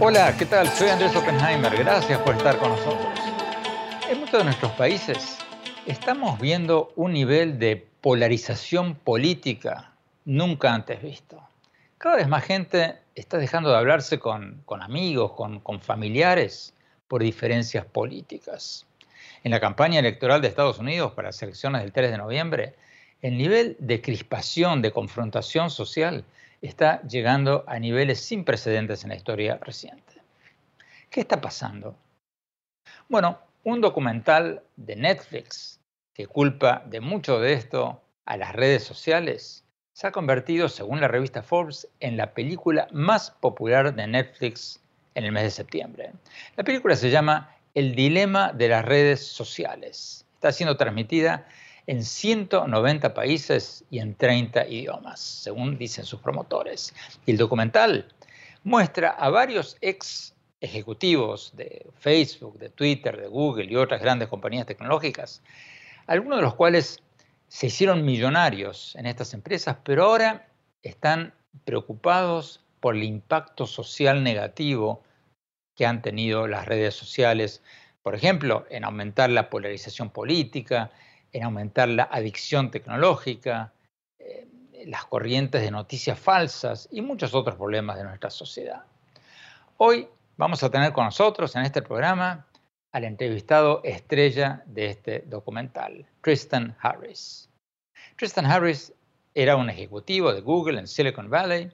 Hola, ¿qué tal? Soy Andrés Oppenheimer. Gracias por estar con nosotros. En muchos de nuestros países estamos viendo un nivel de polarización política nunca antes visto. Cada vez más gente está dejando de hablarse con, amigos, con, con familiares por diferencias políticas. En la campaña electoral de Estados Unidos para las elecciones del 3 de noviembre, el nivel de crispación, de confrontación social, está llegando a niveles sin precedentes en la historia reciente. ¿Qué está pasando? Bueno, un documental de Netflix que culpa de mucho de esto a las redes sociales se ha convertido, según la revista Forbes, en la película más popular de Netflix en el mes de septiembre. La película se llama El dilema de las redes sociales. Está siendo transmitida en 190 países y en 30 idiomas, según dicen sus promotores. Y el documental muestra a varios ex ejecutivos de Facebook, de Twitter, de Google y otras grandes compañías tecnológicas, algunos de los cuales se hicieron millonarios en estas empresas, pero ahora están preocupados por el impacto social negativo que han tenido las redes sociales, por ejemplo, en aumentar la polarización política, en aumentar la adicción tecnológica, eh, las corrientes de noticias falsas y muchos otros problemas de nuestra sociedad. Hoy vamos a tener con nosotros en este programa al entrevistado estrella de este documental, Tristan Harris. Tristan Harris era un ejecutivo de Google en Silicon Valley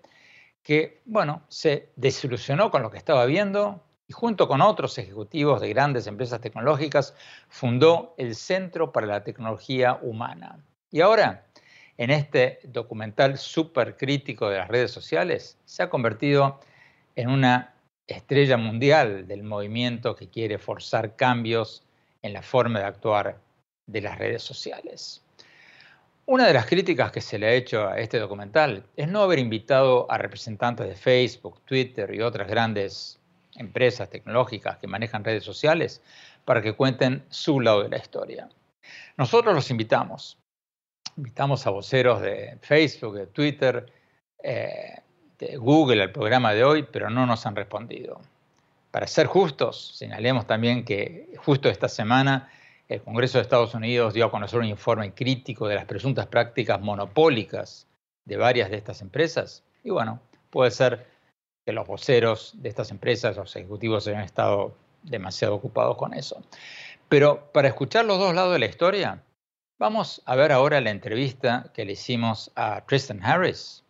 que, bueno, se desilusionó con lo que estaba viendo junto con otros ejecutivos de grandes empresas tecnológicas fundó el Centro para la Tecnología Humana. Y ahora, en este documental súper crítico de las redes sociales, se ha convertido en una estrella mundial del movimiento que quiere forzar cambios en la forma de actuar de las redes sociales. Una de las críticas que se le ha hecho a este documental es no haber invitado a representantes de Facebook, Twitter y otras grandes empresas tecnológicas que manejan redes sociales para que cuenten su lado de la historia. Nosotros los invitamos. Invitamos a voceros de Facebook, de Twitter, eh, este, Google al programa de hoy, pero no nos han respondido. Para ser justos, señalemos también que justo esta semana el Congreso de Estados Unidos dio a conocer un informe crítico de las presuntas prácticas monopólicas de varias de estas empresas. Y bueno, puede ser que los voceros de estas empresas, los ejecutivos, hayan estado demasiado ocupados con eso. Pero para escuchar los dos lados de la historia, vamos a ver ahora la entrevista que le hicimos a Tristan Harris.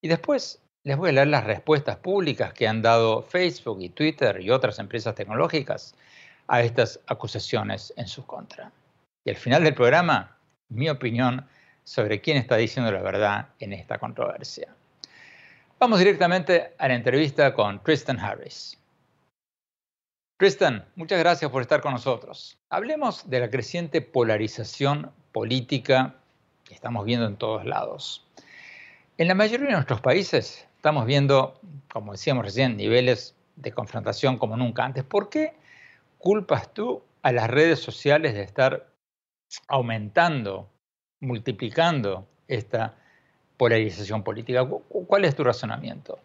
Y después les voy a leer las respuestas públicas que han dado Facebook y Twitter y otras empresas tecnológicas a estas acusaciones en su contra. Y al final del programa, mi opinión sobre quién está diciendo la verdad en esta controversia. Vamos directamente a la entrevista con Tristan Harris. Tristan, muchas gracias por estar con nosotros. Hablemos de la creciente polarización política que estamos viendo en todos lados. En la mayoría de nuestros países, estamos viendo, como decíamos recién, niveles de confrontación como nunca antes. ¿Por qué culpas tú a las redes sociales de estar aumentando, multiplicando esta polarización política? ¿Cuál es tu razonamiento?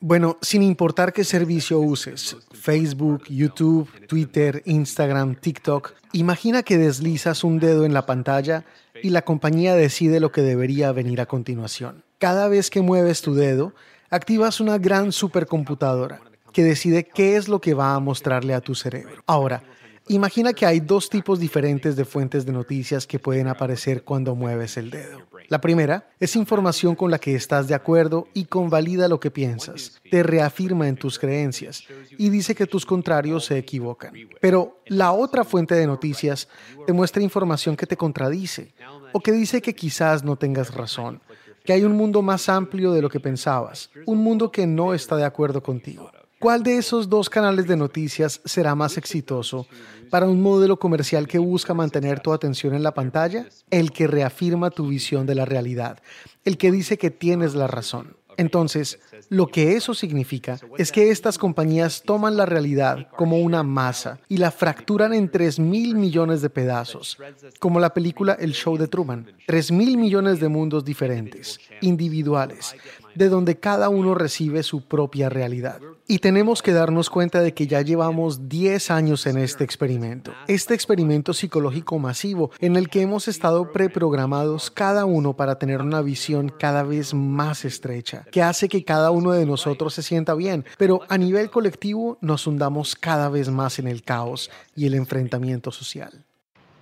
Bueno, sin importar qué servicio uses, Facebook, YouTube, Twitter, Instagram, TikTok, imagina que deslizas un dedo en la pantalla y la compañía decide lo que debería venir a continuación. Cada vez que mueves tu dedo, activas una gran supercomputadora que decide qué es lo que va a mostrarle a tu cerebro. Ahora, Imagina que hay dos tipos diferentes de fuentes de noticias que pueden aparecer cuando mueves el dedo. La primera es información con la que estás de acuerdo y convalida lo que piensas, te reafirma en tus creencias y dice que tus contrarios se equivocan. Pero la otra fuente de noticias te muestra información que te contradice o que dice que quizás no tengas razón, que hay un mundo más amplio de lo que pensabas, un mundo que no está de acuerdo contigo. ¿Cuál de esos dos canales de noticias será más exitoso para un modelo comercial que busca mantener tu atención en la pantalla? El que reafirma tu visión de la realidad, el que dice que tienes la razón. Entonces, lo que eso significa es que estas compañías toman la realidad como una masa y la fracturan en 3 mil millones de pedazos, como la película El Show de Truman. 3 mil millones de mundos diferentes, individuales, de donde cada uno recibe su propia realidad. Y tenemos que darnos cuenta de que ya llevamos 10 años en este experimento, este experimento psicológico masivo en el que hemos estado preprogramados cada uno para tener una visión cada vez más estrecha, que hace que cada uno de nosotros se sienta bien, pero a nivel colectivo nos hundamos cada vez más en el caos y el enfrentamiento social.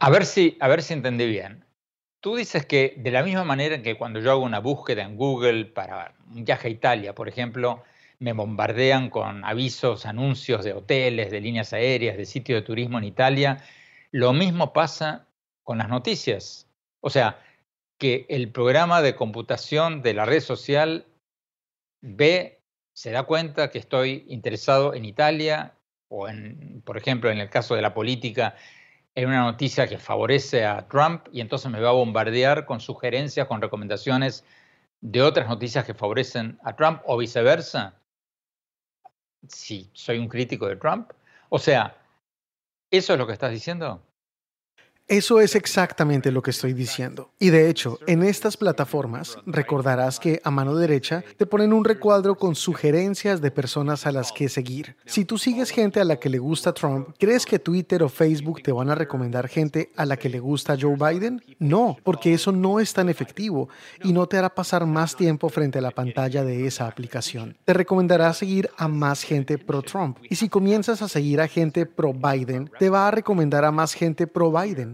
A ver si, a ver si entendí bien. Tú dices que de la misma manera que cuando yo hago una búsqueda en Google para un viaje a Italia, por ejemplo, me bombardean con avisos, anuncios de hoteles, de líneas aéreas, de sitios de turismo en Italia. Lo mismo pasa con las noticias. O sea, que el programa de computación de la red social ve, se da cuenta que estoy interesado en Italia o en, por ejemplo, en el caso de la política, en una noticia que favorece a Trump y entonces me va a bombardear con sugerencias, con recomendaciones de otras noticias que favorecen a Trump o viceversa si soy un crítico de Trump. O sea, ¿eso es lo que estás diciendo? Eso es exactamente lo que estoy diciendo. Y de hecho, en estas plataformas recordarás que a mano derecha te ponen un recuadro con sugerencias de personas a las que seguir. Si tú sigues gente a la que le gusta Trump, ¿crees que Twitter o Facebook te van a recomendar gente a la que le gusta Joe Biden? No, porque eso no es tan efectivo y no te hará pasar más tiempo frente a la pantalla de esa aplicación. Te recomendará seguir a más gente pro Trump. Y si comienzas a seguir a gente pro Biden, te va a recomendar a más gente pro Biden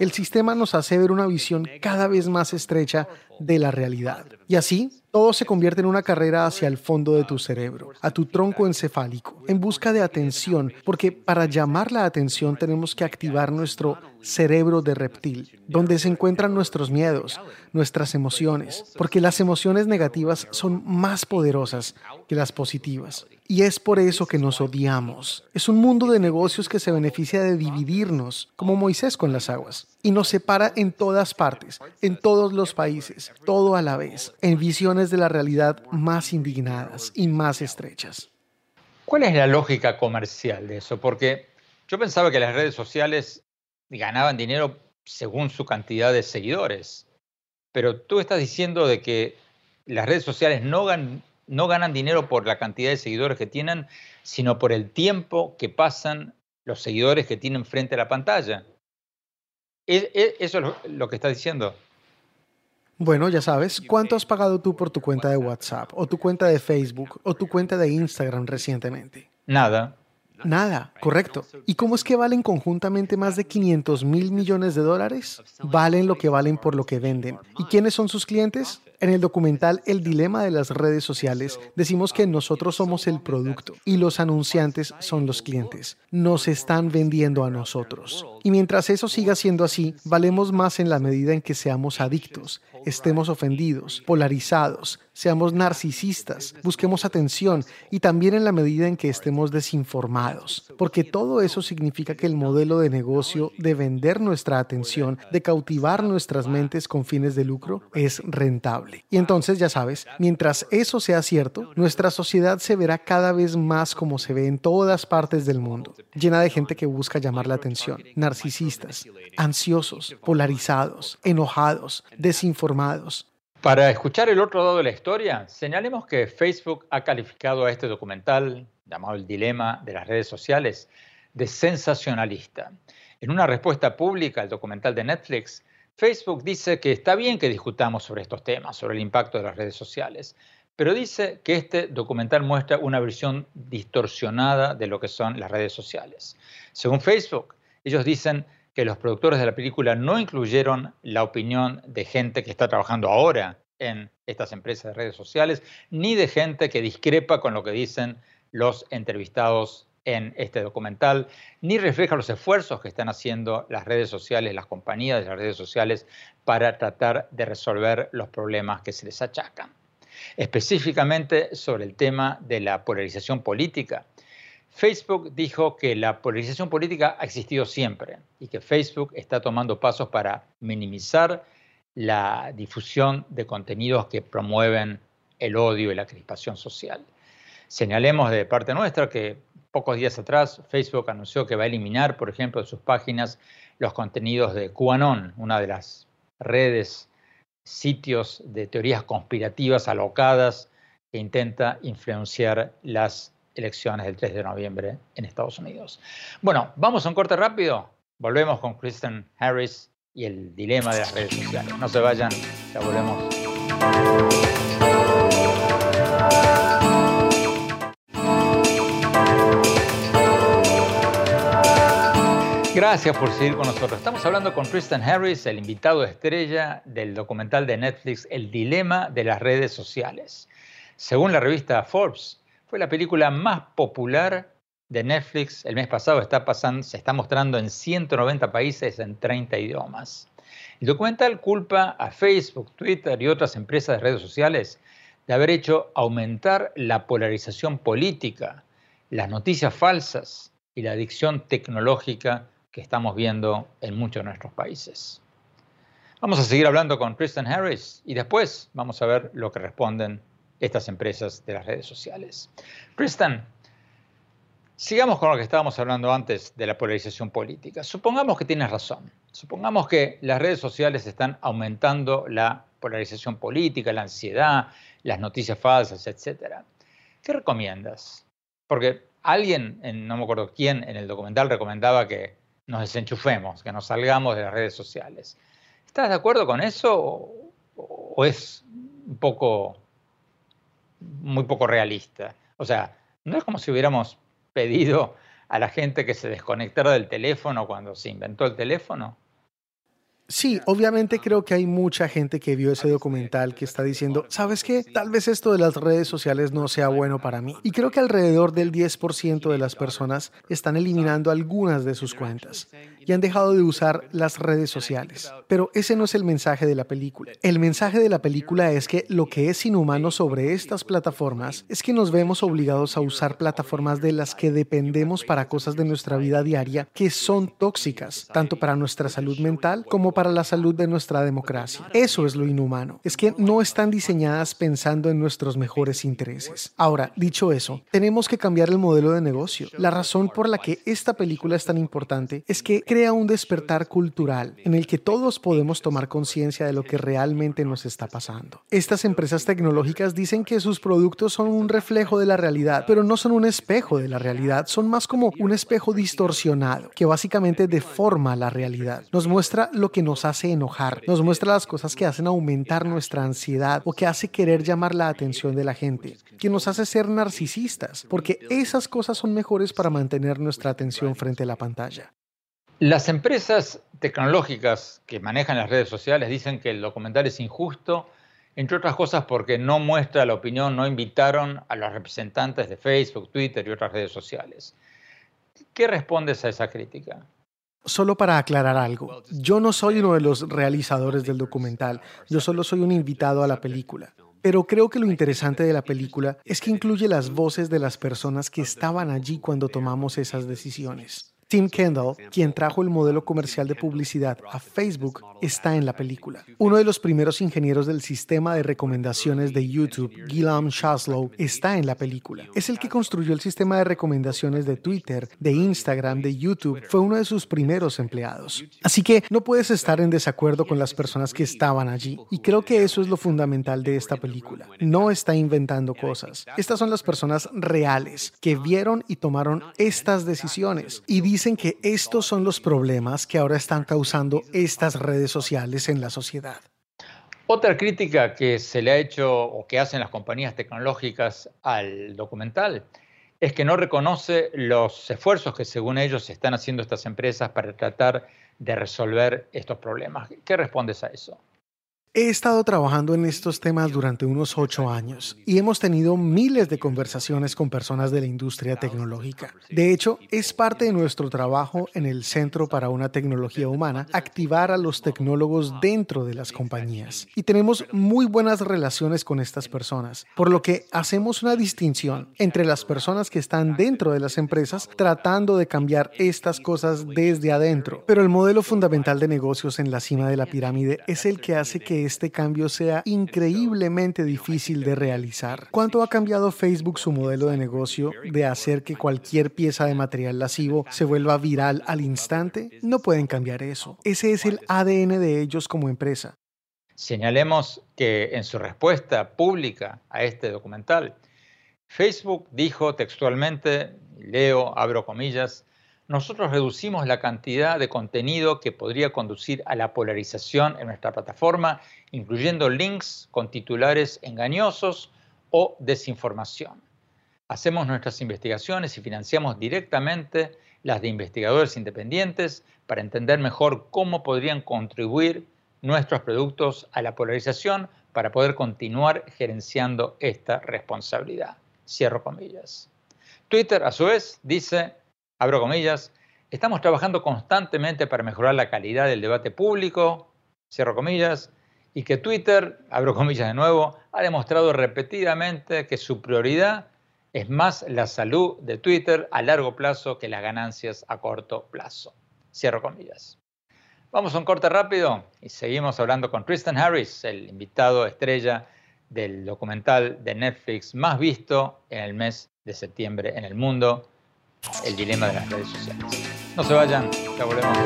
el sistema nos hace ver una visión cada vez más estrecha de la realidad. Y así, todo se convierte en una carrera hacia el fondo de tu cerebro, a tu tronco encefálico, en busca de atención, porque para llamar la atención tenemos que activar nuestro cerebro de reptil, donde se encuentran nuestros miedos, nuestras emociones, porque las emociones negativas son más poderosas que las positivas. Y es por eso que nos odiamos. Es un mundo de negocios que se beneficia de dividirnos, como Moisés con las aguas, y nos separa en todas partes, en todos los países, todo a la vez, en visiones de la realidad más indignadas y más estrechas. ¿Cuál es la lógica comercial de eso? Porque yo pensaba que las redes sociales ganaban dinero según su cantidad de seguidores, pero tú estás diciendo de que las redes sociales no no ganan dinero por la cantidad de seguidores que tienen, sino por el tiempo que pasan los seguidores que tienen frente a la pantalla. ¿E, e, ¿Eso es lo que estás diciendo? Bueno, ya sabes, ¿cuánto has pagado tú por tu cuenta de WhatsApp o tu cuenta de Facebook o tu cuenta de Instagram recientemente? Nada. Nada, correcto. ¿Y cómo es que valen conjuntamente más de 500 mil millones de dólares? Valen lo que valen por lo que venden. ¿Y quiénes son sus clientes? En el documental El dilema de las redes sociales decimos que nosotros somos el producto y los anunciantes son los clientes. Nos están vendiendo a nosotros. Y mientras eso siga siendo así, valemos más en la medida en que seamos adictos, estemos ofendidos, polarizados, seamos narcisistas, busquemos atención y también en la medida en que estemos desinformados. Porque todo eso significa que el modelo de negocio de vender nuestra atención, de cautivar nuestras mentes con fines de lucro, es rentable. Y entonces, ya sabes, mientras eso sea cierto, nuestra sociedad se verá cada vez más como se ve en todas partes del mundo, llena de gente que busca llamar la atención, narcisistas, ansiosos, polarizados, enojados, desinformados. Para escuchar el otro lado de la historia, señalemos que Facebook ha calificado a este documental, llamado El Dilema de las redes sociales, de sensacionalista. En una respuesta pública al documental de Netflix, Facebook dice que está bien que discutamos sobre estos temas, sobre el impacto de las redes sociales, pero dice que este documental muestra una versión distorsionada de lo que son las redes sociales. Según Facebook, Ellos dicen que los productores de la película no incluyeron la opinión de gente que está trabajando ahora en estas empresas de redes sociales, ni de gente que discrepa con lo que dicen los entrevistados en este documental, ni refleja los esfuerzos que están haciendo las redes sociales, las compañías de las redes sociales, para tratar de resolver los problemas que se les achacan. Específicamente sobre el tema de la polarización política, Facebook dijo que la polarización política ha existido siempre y que Facebook está tomando pasos para minimizar la difusión de contenidos que promueven el odio y la crispación social. Señalemos de parte nuestra que pocos días atrás Facebook anunció que va a eliminar, por ejemplo, de sus páginas los contenidos de QAnon, una de las redes, sitios de teorías conspirativas alocadas que intenta influenciar las elecciones del 3 de noviembre en Estados Unidos. Bueno, vamos a un corte rápido. Volvemos con Kristen Harris y el dilema de las redes sociales. No se vayan, ya volvemos. Gracias por seguir con nosotros. Estamos hablando con Kristen Harris, el invitado estrella del documental de Netflix El Dilema de las Redes Sociales. Según la revista Forbes, fue la película más popular de Netflix el mes pasado. Está pasando, se está mostrando en 190 países en 30 idiomas. El documental culpa a Facebook, Twitter y otras empresas de redes sociales de haber hecho aumentar la polarización política, las noticias falsas y la adicción tecnológica que estamos viendo en muchos de nuestros países. Vamos a seguir hablando con Kristen Harris y después vamos a ver lo que responden estas empresas de las redes sociales. Kristen, sigamos con lo que estábamos hablando antes de la polarización política. Supongamos que tienes razón. Supongamos que las redes sociales están aumentando la polarización política, la ansiedad, las noticias falsas, etc. ¿Qué recomiendas? Porque alguien, no me acuerdo quién, en el documental recomendaba que nos desenchufemos, que nos salgamos de las redes sociales. ¿Estás de acuerdo con eso o, es un poco, muy poco realista? O sea, no es como si hubiéramos pedido a la gente que se desconectara del teléfono cuando se inventó el teléfono. Sí, obviamente creo que hay mucha gente que vio ese documental que está diciendo, ¿sabes qué? Tal vez esto de las redes sociales no sea bueno para mí. Y creo que alrededor del 10% de las personas están eliminando algunas de sus cuentas y han dejado de usar las redes sociales. Pero ese no es el mensaje de la película. El mensaje de la película es que lo que es inhumano sobre estas plataformas es que nos vemos obligados a usar plataformas de las que dependemos para cosas de nuestra vida diaria que son tóxicas, tanto para nuestra salud mental como para la salud de nuestra democracia. Eso es lo inhumano. Es que no están diseñadas pensando en nuestros mejores intereses. Ahora, dicho eso, tenemos que cambiar el modelo de negocio. La razón por la que esta película es tan importante es que crea un despertar cultural en el que todos podemos tomar conciencia de lo que realmente nos está pasando. Estas empresas tecnológicas dicen que sus productos son un reflejo de la realidad, pero no son un espejo de la realidad, son más como un espejo distorsionado que básicamente deforma la realidad. Nos muestra lo que nos hace enojar, nos muestra las cosas que hacen aumentar nuestra ansiedad o que hace querer llamar la atención de la gente, que nos hace ser narcisistas, porque esas cosas son mejores para mantener nuestra atención frente a la pantalla. Las empresas tecnológicas que manejan las redes sociales dicen que el documental es injusto, entre otras cosas porque no muestra la opinión, no invitaron a los representantes de Facebook, Twitter y otras redes sociales. ¿Qué respondes a esa crítica? Solo para aclarar algo, yo no soy uno de los realizadores del documental, yo solo soy un invitado a la película. Pero creo que lo interesante de la película es que incluye las voces de las personas que estaban allí cuando tomamos esas decisiones. Tim Kendall, quien trajo el modelo comercial de publicidad a Facebook, está en la película. Uno de los primeros ingenieros del sistema de recomendaciones de YouTube, Gilliam Shaslow, está en la película. Es el que construyó el sistema de recomendaciones de Twitter, de Instagram, de YouTube. Fue uno de sus primeros empleados. Así que no puedes estar en desacuerdo con las personas que estaban allí. Y creo que eso es lo fundamental de esta película. No está inventando cosas. Estas son las personas reales que vieron y tomaron estas decisiones y dicen que estos son los problemas que ahora están causando estas redes sociales en la sociedad. Otra crítica que se le ha hecho o que hacen las compañías tecnológicas al documental es que no reconoce los esfuerzos que según ellos están haciendo estas empresas para tratar de resolver estos problemas. ¿Qué respondes a eso? He estado trabajando en estos temas durante unos ocho años y hemos tenido miles de conversaciones con personas de la industria tecnológica. De hecho, es parte de nuestro trabajo en el Centro para una Tecnología Humana activar a los tecnólogos dentro de las compañías. Y tenemos muy buenas relaciones con estas personas, por lo que hacemos una distinción entre las personas que están dentro de las empresas tratando de cambiar estas cosas desde adentro. Pero el modelo fundamental de negocios en la cima de la pirámide es el que hace que este cambio sea increíblemente difícil de realizar. ¿Cuánto ha cambiado Facebook su modelo de negocio de hacer que cualquier pieza de material lascivo se vuelva viral al instante? No pueden cambiar eso. Ese es el ADN de ellos como empresa. Señalemos que en su respuesta pública a este documental, Facebook dijo textualmente, leo, abro comillas, nosotros reducimos la cantidad de contenido que podría conducir a la polarización en nuestra plataforma, incluyendo links con titulares engañosos o desinformación. Hacemos nuestras investigaciones y financiamos directamente las de investigadores independientes para entender mejor cómo podrían contribuir nuestros productos a la polarización para poder continuar gerenciando esta responsabilidad. Cierro comillas. Twitter, a su vez, dice, abro comillas, estamos trabajando constantemente para mejorar la calidad del debate público, cierro comillas, y que Twitter, abro comillas de nuevo, ha demostrado repetidamente que su prioridad es más la salud de Twitter a largo plazo que las ganancias a corto plazo. Cierro comillas. Vamos a un corte rápido y seguimos hablando con Tristan Harris, el invitado estrella del documental de Netflix más visto en el mes de septiembre en el mundo, el dilema de las redes sociales. No se vayan, ya volvemos.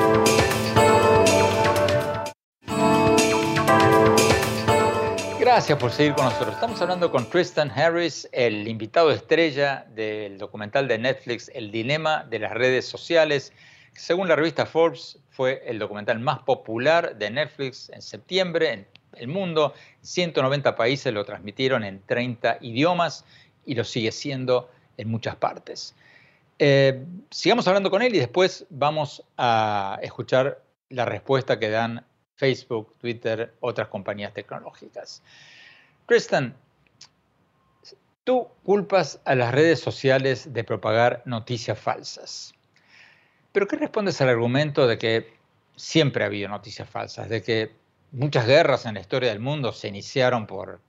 Gracias por seguir con nosotros. Estamos hablando con Tristan Harris, el invitado estrella del documental de Netflix El Dilema de las Redes Sociales. Según la revista Forbes, fue el documental más popular de Netflix en septiembre en el mundo. 190 países lo transmitieron en 30 idiomas y lo sigue siendo en muchas partes. Eh, sigamos hablando con él y después vamos a escuchar la respuesta que dan Facebook, Twitter, otras compañías tecnológicas. Tristan, tú culpas a las redes sociales de propagar noticias falsas. Pero ¿qué respondes al argumento de que siempre ha habido noticias falsas, de que muchas guerras en la historia del mundo se iniciaron por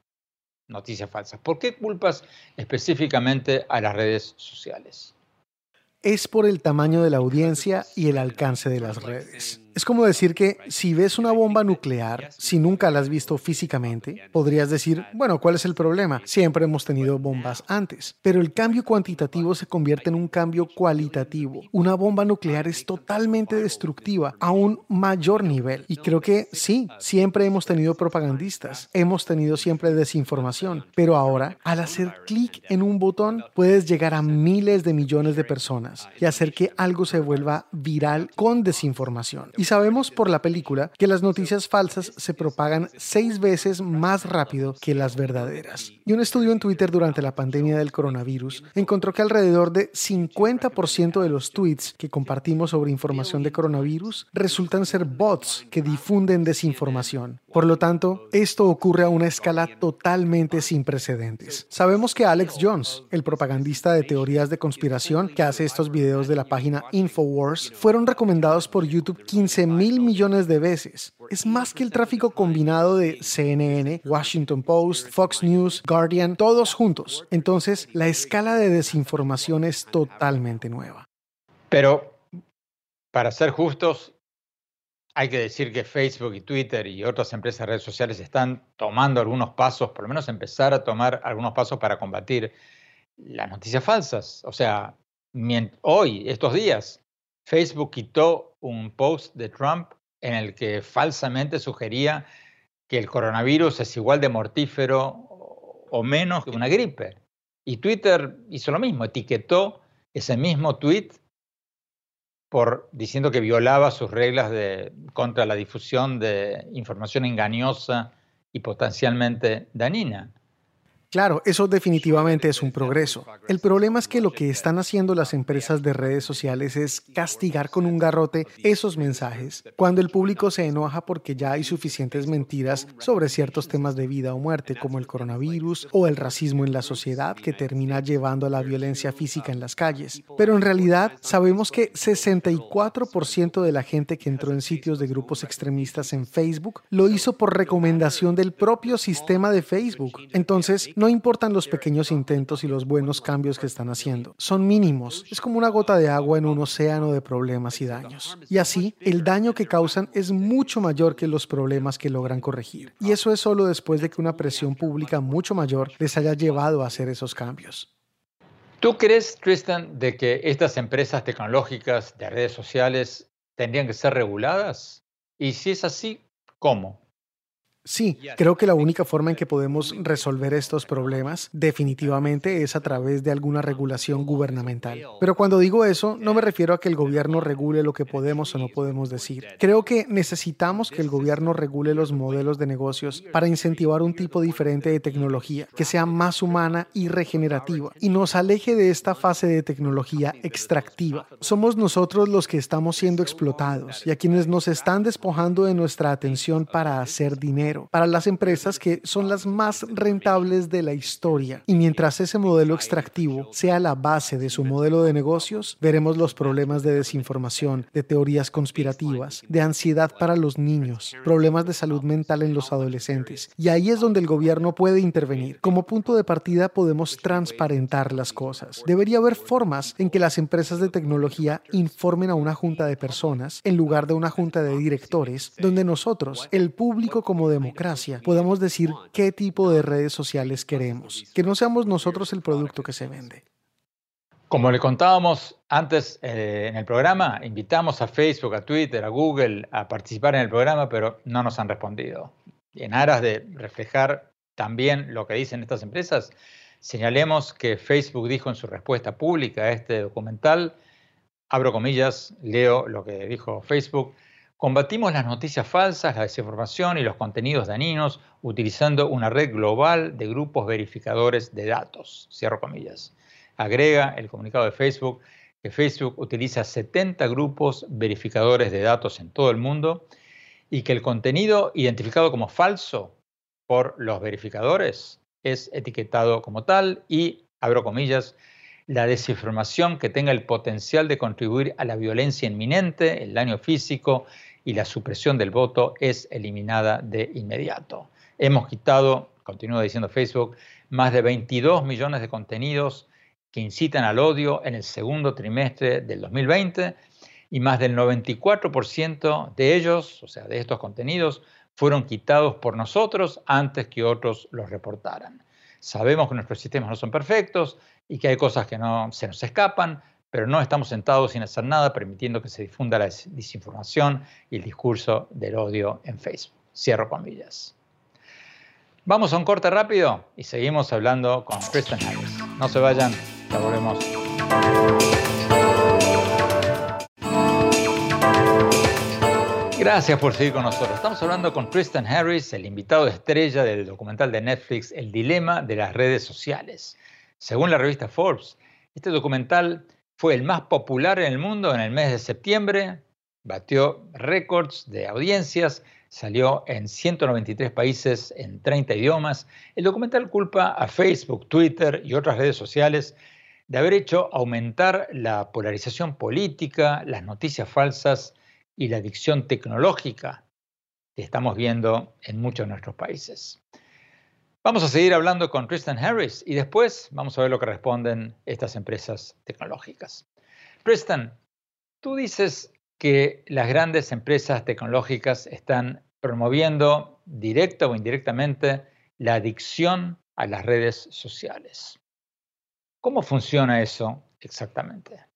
noticias falsas? ¿Por qué culpas específicamente a las redes sociales? Es por el tamaño de la audiencia y el alcance de las redes. Es como decir que si ves una bomba nuclear, si nunca la has visto físicamente, podrías decir, bueno, ¿cuál es el problema? Siempre hemos tenido bombas antes. Pero el cambio cuantitativo se convierte en un cambio cualitativo. Una bomba nuclear es totalmente destructiva a un mayor nivel. Y creo que sí, siempre hemos tenido propagandistas, hemos tenido siempre desinformación. Pero ahora, al hacer clic en un botón, puedes llegar a miles de millones de personas y hacer que algo se vuelva viral con desinformación. Y sabemos por la película que las noticias falsas se propagan seis veces más rápido que las verdaderas. Y un estudio en Twitter durante la pandemia del coronavirus encontró que alrededor de 50% de los tweets que compartimos sobre información de coronavirus resultan ser bots que difunden desinformación. Por lo tanto, esto ocurre a una escala totalmente sin precedentes. Sabemos que Alex Jones, el propagandista de teorías de conspiración que hace estos videos de la página Infowars, fueron recomendados por YouTube 15 mil millones de veces. Es más que el tráfico combinado de CNN, Washington Post, Fox News, Guardian, todos juntos. Entonces, la escala de desinformación es totalmente nueva. Pero, para ser justos, hay que decir que Facebook y Twitter y otras empresas de redes sociales están tomando algunos pasos, por lo menos empezar a tomar algunos pasos para combatir las noticias falsas. O sea, hoy, estos días, Facebook quitó un post de Trump en el que falsamente sugería que el coronavirus es igual de mortífero o menos que una gripe. Y Twitter hizo lo mismo, etiquetó ese mismo tweet por diciendo que violaba sus reglas de, contra la difusión de información engañosa y potencialmente dañina. Claro, eso definitivamente es un progreso. El problema es que lo que están haciendo las empresas de redes sociales es castigar con un garrote esos mensajes cuando el público se enoja porque ya hay suficientes mentiras sobre ciertos temas de vida o muerte como el coronavirus o el racismo en la sociedad que termina llevando a la violencia física en las calles. Pero en realidad sabemos que 64% de la gente que entró en sitios de grupos extremistas en Facebook lo hizo por recomendación del propio sistema de Facebook. Entonces, importan los pequeños intentos y los buenos cambios que están haciendo. Son mínimos. Es como una gota de agua en un océano de problemas y daños. Y así, el daño que causan es mucho mayor que los problemas que logran corregir. Y eso es solo después de que una presión pública mucho mayor les haya llevado a hacer esos cambios. ¿Tú crees, Tristan, de que estas empresas tecnológicas de redes sociales tendrían que ser reguladas? Y si es así, ¿cómo? Sí, creo que la única forma en que podemos resolver estos problemas definitivamente es a través de alguna regulación gubernamental. Pero cuando digo eso, no me refiero a que el gobierno regule lo que podemos o no podemos decir. Creo que necesitamos que el gobierno regule los modelos de negocios para incentivar un tipo diferente de tecnología que sea más humana y regenerativa y nos aleje de esta fase de tecnología extractiva. Somos nosotros los que estamos siendo explotados y a quienes nos están despojando de nuestra atención para hacer dinero para las empresas que son las más rentables de la historia. Y mientras ese modelo extractivo sea la base de su modelo de negocios, veremos los problemas de desinformación, de teorías conspirativas, de ansiedad para los niños, problemas de salud mental en los adolescentes. Y ahí es donde el gobierno puede intervenir. Como punto de partida podemos transparentar las cosas. Debería haber formas en que las empresas de tecnología informen a una junta de personas en lugar de una junta de directores, donde nosotros, el público como democracia, democracia podamos decir qué tipo de redes sociales queremos, que no seamos nosotros el producto que se vende. Como le contábamos antes eh, en el programa, invitamos a Facebook, a Twitter, a Google a participar en el programa, pero no nos han respondido. En aras de reflejar también lo que dicen estas empresas, señalemos que Facebook dijo en su respuesta pública a este documental, abro comillas, leo lo que dijo Facebook, Combatimos las noticias falsas, la desinformación y los contenidos dañinos utilizando una red global de grupos verificadores de datos. Cierro comillas. Agrega el comunicado de Facebook que Facebook utiliza 70 grupos verificadores de datos en todo el mundo y que el contenido identificado como falso por los verificadores es etiquetado como tal y, abro comillas, la desinformación que tenga el potencial de contribuir a la violencia inminente, el daño físico y la supresión del voto es eliminada de inmediato. Hemos quitado, continúa diciendo Facebook, más de 22 millones de contenidos que incitan al odio en el segundo trimestre del 2020 y más del 94% de ellos, o sea, de estos contenidos, fueron quitados por nosotros antes que otros los reportaran. Sabemos que nuestros sistemas no son perfectos y que hay cosas que no se nos escapan, pero no estamos sentados sin hacer nada, permitiendo que se difunda la desinformación y el discurso del odio en Facebook. Cierro comillas. Vamos a un corte rápido y seguimos hablando con Kristen Harris. No se vayan, ya volvemos. Gracias por seguir con nosotros. Estamos hablando con Kristen Harris, el invitado de estrella del documental de Netflix El dilema de las redes sociales. Según la revista Forbes, este documental fue el más popular en el mundo en el mes de septiembre, batió récords de audiencias, salió en 193 países en 30 idiomas. El documental culpa a Facebook, Twitter y otras redes sociales de haber hecho aumentar la polarización política, las noticias falsas y la adicción tecnológica que estamos viendo en muchos de nuestros países. Vamos a seguir hablando con Tristan Harris y después vamos a ver lo que responden estas empresas tecnológicas. Tristan, tú dices que las grandes empresas tecnológicas están promoviendo directa o indirectamente la adicción a las redes sociales. ¿Cómo funciona eso exactamente?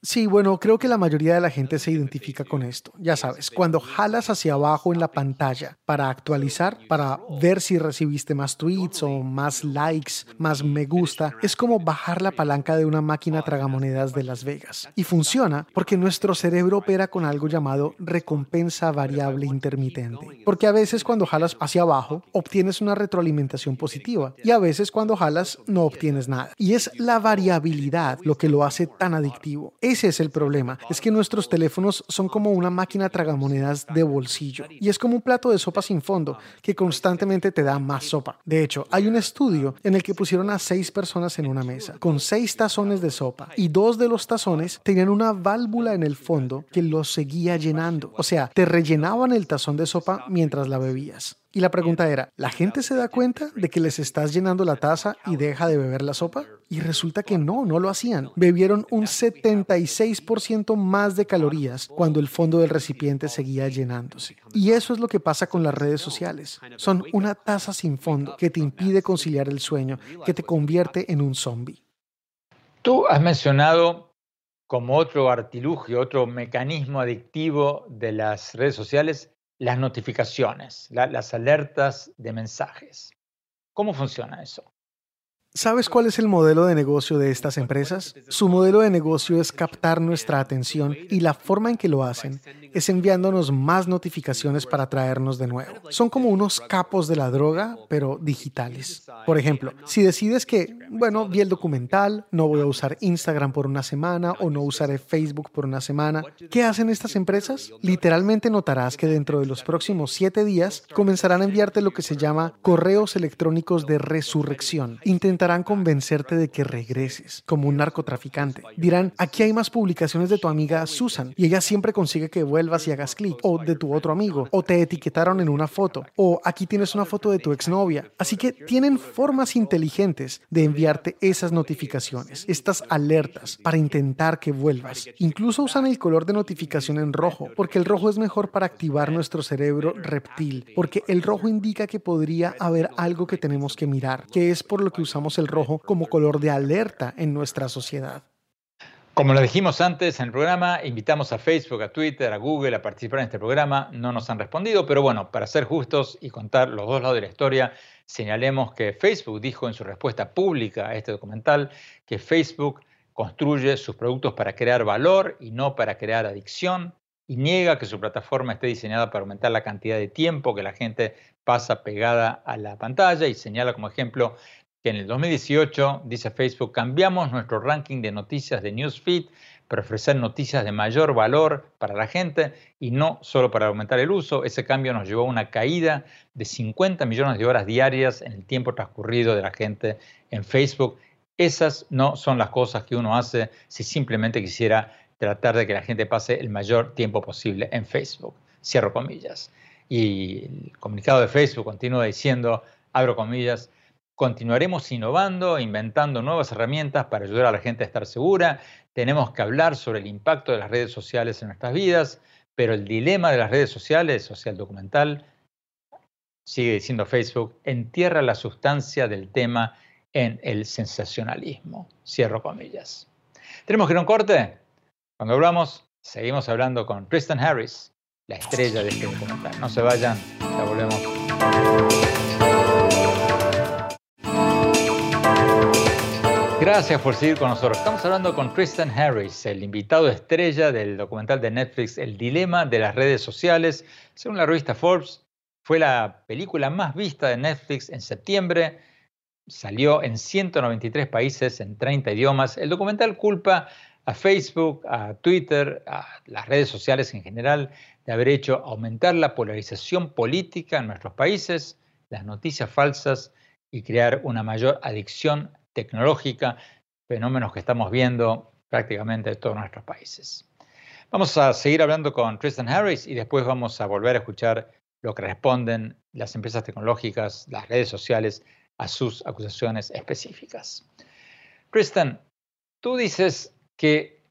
Sí, bueno, creo que la mayoría de la gente se identifica con esto. Ya sabes, cuando jalas hacia abajo en la pantalla para actualizar, para ver si recibiste más tweets o más likes, más me gusta, es como bajar la palanca de una máquina tragamonedas de Las Vegas. Y funciona porque nuestro cerebro opera con algo llamado recompensa variable intermitente. Porque a veces cuando jalas hacia abajo, obtienes una retroalimentación positiva y a veces cuando jalas no obtienes nada. Y es la variabilidad lo que lo hace tan adictivo. Ese es el problema, es que nuestros teléfonos son como una máquina tragamonedas de bolsillo y es como un plato de sopa sin fondo que constantemente te da más sopa. De hecho, hay un estudio en el que pusieron a seis personas en una mesa con seis tazones de sopa y dos de los tazones tenían una válvula en el fondo que los seguía llenando. O sea, te rellenaban el tazón de sopa mientras la bebías. Y la pregunta era, ¿la gente se da cuenta de que les estás llenando la taza y deja de beber la sopa? Y resulta que no, no lo hacían. Bebieron un 76% más de calorías cuando el fondo del recipiente seguía llenándose. Y eso es lo que pasa con las redes sociales. Son una taza sin fondo que te impide conciliar el sueño, que te convierte en un zombie. Tú has mencionado como otro artilugio, otro mecanismo adictivo de las redes sociales, las notificaciones, las alertas de mensajes. ¿Cómo funciona eso? ¿Sabes cuál es el modelo de negocio de estas empresas? Su modelo de negocio es captar nuestra atención y la forma en que lo hacen es enviándonos más notificaciones para traernos de nuevo. Son como unos capos de la droga, pero digitales. Por ejemplo, si decides que, bueno, vi el documental, no voy a usar Instagram por una semana o no usaré Facebook por una semana, ¿qué hacen estas empresas? Literalmente notarás que dentro de los próximos siete días comenzarán a enviarte lo que se llama correos electrónicos de resurrección. Intentarán convencerte de que regreses, como un narcotraficante. Dirán, aquí hay más publicaciones de tu amiga Susan y ella siempre consigue que vuelvas y hagas clic, o de tu otro amigo, o te etiquetaron en una foto, o aquí tienes una foto de tu exnovia. Así que tienen formas inteligentes de enviarte esas notificaciones, estas alertas, para intentar que vuelvas. Incluso usan el color de notificación en rojo, porque el rojo es mejor para activar nuestro cerebro reptil, porque el rojo indica que podría haber algo que tenemos que mirar, que es por lo que usamos el rojo como color de alerta en nuestra sociedad. Como lo dijimos antes en el programa, invitamos a Facebook, a Twitter, a Google a participar en este programa. No nos han respondido, pero bueno, para ser justos y contar los dos lados de la historia, señalemos que Facebook dijo en su respuesta pública a este documental que Facebook construye sus productos para crear valor y no para crear adicción y niega que su plataforma esté diseñada para aumentar la cantidad de tiempo que la gente pasa pegada a la pantalla y señala como ejemplo en el 2018, dice Facebook, cambiamos nuestro ranking de noticias de Newsfeed para ofrecer noticias de mayor valor para la gente y no solo para aumentar el uso. Ese cambio nos llevó a una caída de 50 millones de horas diarias en el tiempo transcurrido de la gente en Facebook. Esas no son las cosas que uno hace si simplemente quisiera tratar de que la gente pase el mayor tiempo posible en Facebook. Cierro comillas. Y el comunicado de Facebook continúa diciendo, abro comillas, Continuaremos innovando, inventando nuevas herramientas para ayudar a la gente a estar segura. Tenemos que hablar sobre el impacto de las redes sociales en nuestras vidas, pero el dilema de las redes sociales, social documental, sigue diciendo Facebook, entierra la sustancia del tema en el sensacionalismo. Cierro comillas. Tenemos que ir a un corte. Cuando hablamos, seguimos hablando con Tristan Harris, la estrella de este documental. No se vayan, ya volvemos. Gracias por seguir con nosotros. Estamos hablando con Tristan Harris, el invitado estrella del documental de Netflix El dilema de las redes sociales. Según la revista Forbes, fue la película más vista de Netflix en septiembre. Salió en 193 países, en 30 idiomas. El documental culpa a Facebook, a Twitter, a las redes sociales en general, de haber hecho aumentar la polarización política en nuestros países, las noticias falsas y crear una mayor adicción tecnológica, fenómenos que estamos viendo prácticamente en todos nuestros países. Vamos a seguir hablando con Tristan Harris y después vamos a volver a escuchar lo que responden las empresas tecnológicas, las redes sociales a sus acusaciones específicas. Tristan, tú dices que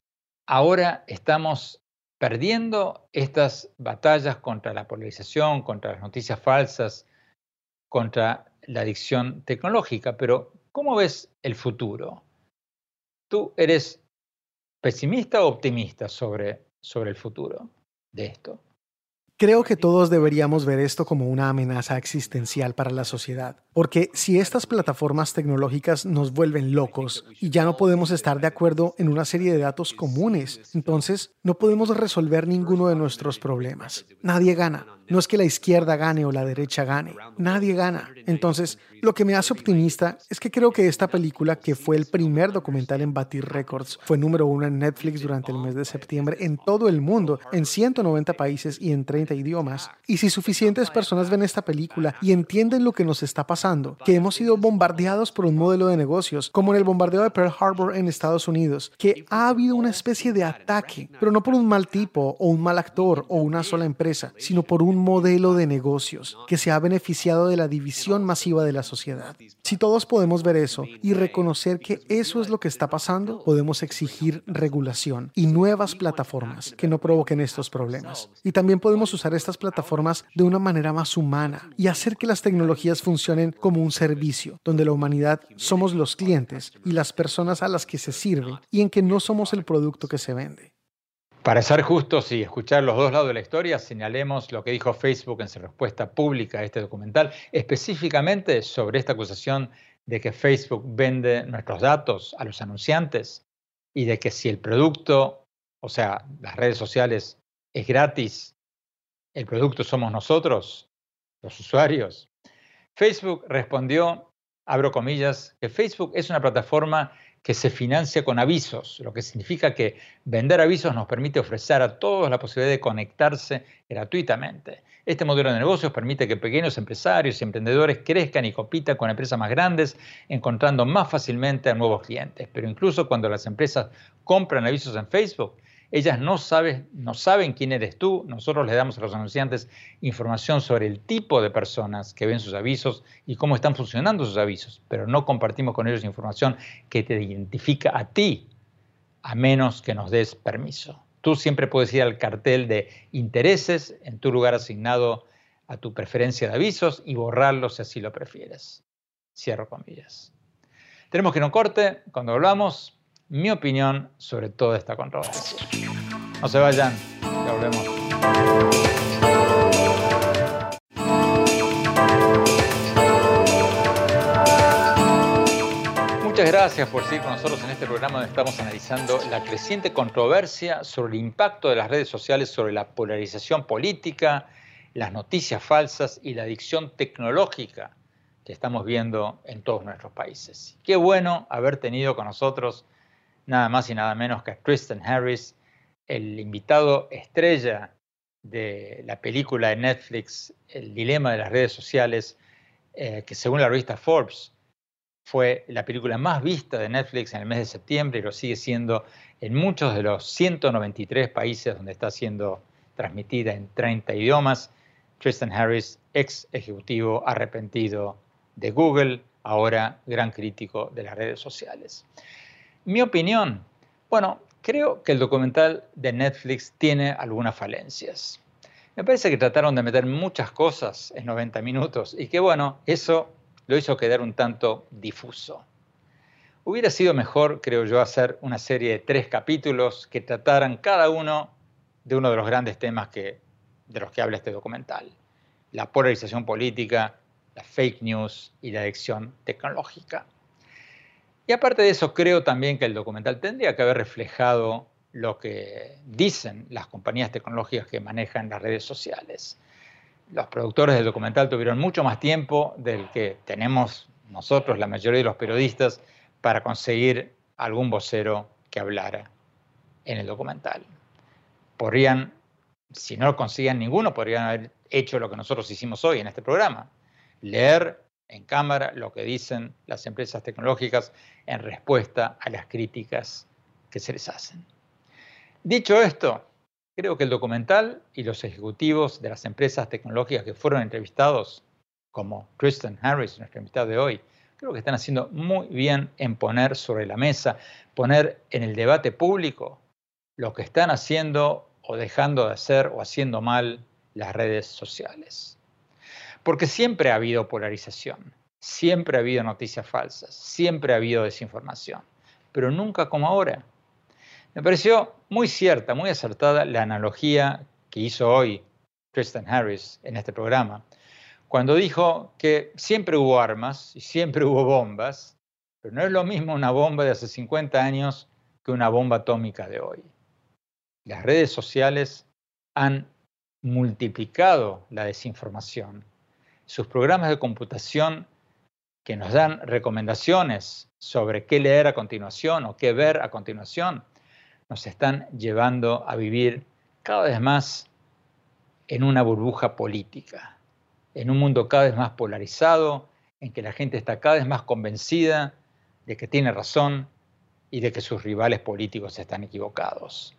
ahora estamos perdiendo estas batallas contra la polarización, contra las noticias falsas, contra la adicción tecnológica, pero ¿Cómo ves el futuro? Tú eres pesimista o optimista sobre, sobre el futuro de esto? Creo que todos deberíamos ver esto como una amenaza existencial para la sociedad, porque si estas plataformas tecnológicas nos vuelven locos y ya no podemos estar de acuerdo en una serie de datos comunes, entonces no podemos resolver ninguno de nuestros problemas. Nadie gana. No es que la izquierda gane o la derecha gane. Nadie gana. Entonces, lo que me hace optimista es que creo que esta película, que fue el primer documental en batir récords, fue número uno en Netflix durante el mes de septiembre en todo el mundo, en 190 países y en 30 idiomas. Y si suficientes personas ven esta película y entienden lo que nos está pasando, que hemos sido bombardeados por un modelo de negocios, como en el bombardeo de Pearl Harbor en Estados Unidos, que ha habido una especie de ataque, pero no por un mal tipo o un mal actor o una sola empresa, sino por un modelo de negocios que se ha beneficiado de la división masiva de la sociedad. Si todos podemos ver eso y reconocer que eso es lo que está pasando, podemos exigir regulación y nuevas plataformas que no provoquen estos problemas. Y también podemos usar estas plataformas de una manera más humana y hacer que las tecnologías funcionen como un servicio, donde la humanidad somos los clientes y las personas a las que se sirve y en que no somos el producto que se vende. Para ser justos y escuchar los dos lados de la historia, señalemos lo que dijo Facebook en su respuesta pública a este documental, específicamente sobre esta acusación de que Facebook vende nuestros datos a los anunciantes y de que si el producto, o sea, las redes sociales, es gratis, el producto somos nosotros, los usuarios. Facebook respondió, abro comillas, que Facebook es una plataforma que se financia con avisos, lo que significa que vender avisos nos permite ofrecer a todos la posibilidad de conectarse gratuitamente. Este modelo de negocios permite que pequeños empresarios y emprendedores crezcan y compitan con empresas más grandes, encontrando más fácilmente a nuevos clientes. Pero incluso cuando las empresas compran avisos en Facebook, ellas no, no saben quién eres tú. Nosotros le damos a los anunciantes información sobre el tipo de personas que ven sus avisos y cómo están funcionando sus avisos, pero no compartimos con ellos información que te identifica a ti, a menos que nos des permiso. Tú siempre puedes ir al cartel de intereses en tu lugar asignado a tu preferencia de avisos y borrarlos si así lo prefieres. Cierro comillas. Tenemos que no corte. Cuando volvamos, mi opinión sobre toda esta controversia. No se vayan, ya volvemos. Muchas gracias por seguir con nosotros en este programa donde estamos analizando la creciente controversia sobre el impacto de las redes sociales sobre la polarización política, las noticias falsas y la adicción tecnológica que estamos viendo en todos nuestros países. Qué bueno haber tenido con nosotros nada más y nada menos que a Tristan Harris, el invitado estrella de la película de Netflix El dilema de las redes sociales, eh, que según la revista Forbes fue la película más vista de Netflix en el mes de septiembre y lo sigue siendo en muchos de los 193 países donde está siendo transmitida en 30 idiomas. Tristan Harris, ex ejecutivo arrepentido de Google, ahora gran crítico de las redes sociales. Mi opinión, bueno, creo que el documental de Netflix tiene algunas falencias. Me parece que trataron de meter muchas cosas en 90 minutos y que bueno, eso lo hizo quedar un tanto difuso. Hubiera sido mejor, creo yo, hacer una serie de tres capítulos que trataran cada uno de uno de los grandes temas que, de los que habla este documental. La polarización política, la fake news y la adicción tecnológica. Y aparte de eso, creo también que el documental tendría que haber reflejado lo que dicen las compañías tecnológicas que manejan las redes sociales. Los productores del documental tuvieron mucho más tiempo del que tenemos nosotros, la mayoría de los periodistas, para conseguir algún vocero que hablara en el documental. Podrían, si no conseguían ninguno, podrían haber hecho lo que nosotros hicimos hoy en este programa, leer en cámara lo que dicen las empresas tecnológicas en respuesta a las críticas que se les hacen. Dicho esto, creo que el documental y los ejecutivos de las empresas tecnológicas que fueron entrevistados, como Tristan Harris, nuestro invitado de hoy, creo que están haciendo muy bien en poner sobre la mesa, poner en el debate público lo que están haciendo o dejando de hacer o haciendo mal las redes sociales. Porque siempre ha habido polarización, siempre ha habido noticias falsas, siempre ha habido desinformación, pero nunca como ahora. Me pareció muy cierta, muy acertada la analogía que hizo hoy Tristan Harris en este programa, cuando dijo que siempre hubo armas y siempre hubo bombas, pero no es lo mismo una bomba de hace 50 años que una bomba atómica de hoy. Las redes sociales han multiplicado la desinformación. Sus programas de computación que nos dan recomendaciones sobre qué leer a continuación o qué ver a continuación, nos están llevando a vivir cada vez más en una burbuja política, en un mundo cada vez más polarizado, en que la gente está cada vez más convencida de que tiene razón y de que sus rivales políticos están equivocados.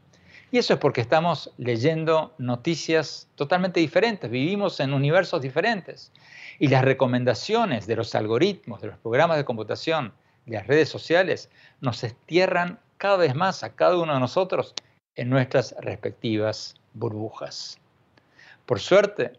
Y eso es porque estamos leyendo noticias totalmente diferentes, vivimos en universos diferentes. Y las recomendaciones de los algoritmos, de los programas de computación, de las redes sociales, nos estierran cada vez más a cada uno de nosotros en nuestras respectivas burbujas. Por suerte,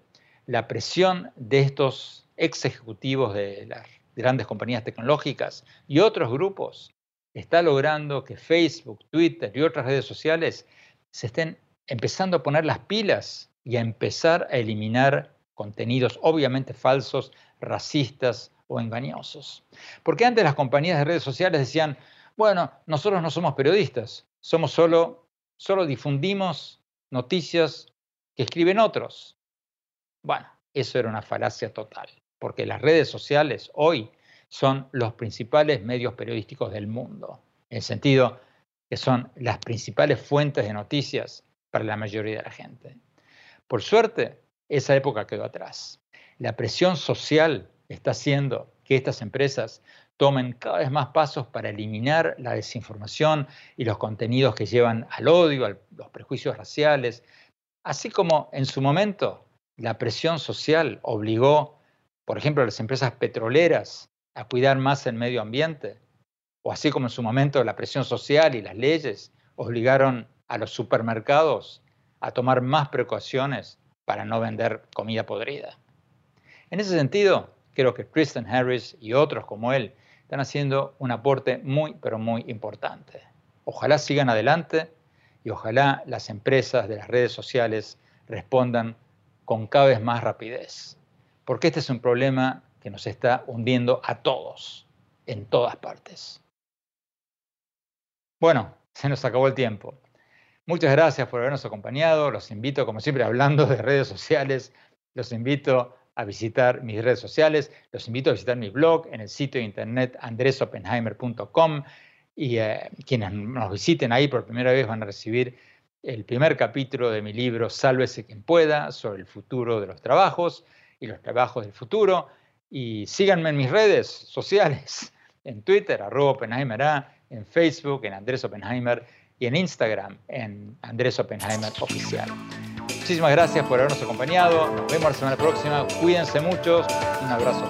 la presión de estos ex ejecutivos de las grandes compañías tecnológicas y otros grupos está logrando que Facebook, Twitter y otras redes sociales se estén empezando a poner las pilas y a empezar a eliminar contenidos obviamente falsos, racistas o engañosos. Porque antes las compañías de redes sociales decían, bueno, nosotros no somos periodistas, somos solo, solo difundimos noticias que escriben otros. Bueno, eso era una falacia total, porque las redes sociales hoy son los principales medios periodísticos del mundo, en sentido que son las principales fuentes de noticias para la mayoría de la gente. Por suerte, esa época quedó atrás. La presión social está haciendo que estas empresas tomen cada vez más pasos para eliminar la desinformación y los contenidos que llevan al odio, a los prejuicios raciales, así como en su momento la presión social obligó, por ejemplo, a las empresas petroleras a cuidar más el medio ambiente, o así como en su momento la presión social y las leyes obligaron a los supermercados a tomar más precauciones para no vender comida podrida. En ese sentido, creo que Tristan Harris y otros como él están haciendo un aporte muy, pero muy importante. Ojalá sigan adelante y ojalá las empresas de las redes sociales respondan con cada vez más rapidez, porque este es un problema que nos está hundiendo a todos, en todas partes. Bueno, se nos acabó el tiempo. Muchas gracias por habernos acompañado. Los invito, como siempre, hablando de redes sociales, los invito a visitar mis redes sociales, los invito a visitar mi blog en el sitio de internet andresopenheimer.com y eh, quienes nos visiten ahí por primera vez van a recibir el primer capítulo de mi libro Sálvese quien pueda sobre el futuro de los trabajos y los trabajos del futuro. Y síganme en mis redes sociales, en Twitter, arroba Oppenheimer en Facebook, en Andrés Oppenheimer y en Instagram, en Andrés Oppenheimer Oficial. Muchísimas gracias por habernos acompañado. Nos vemos la semana próxima. Cuídense mucho. Un abrazo.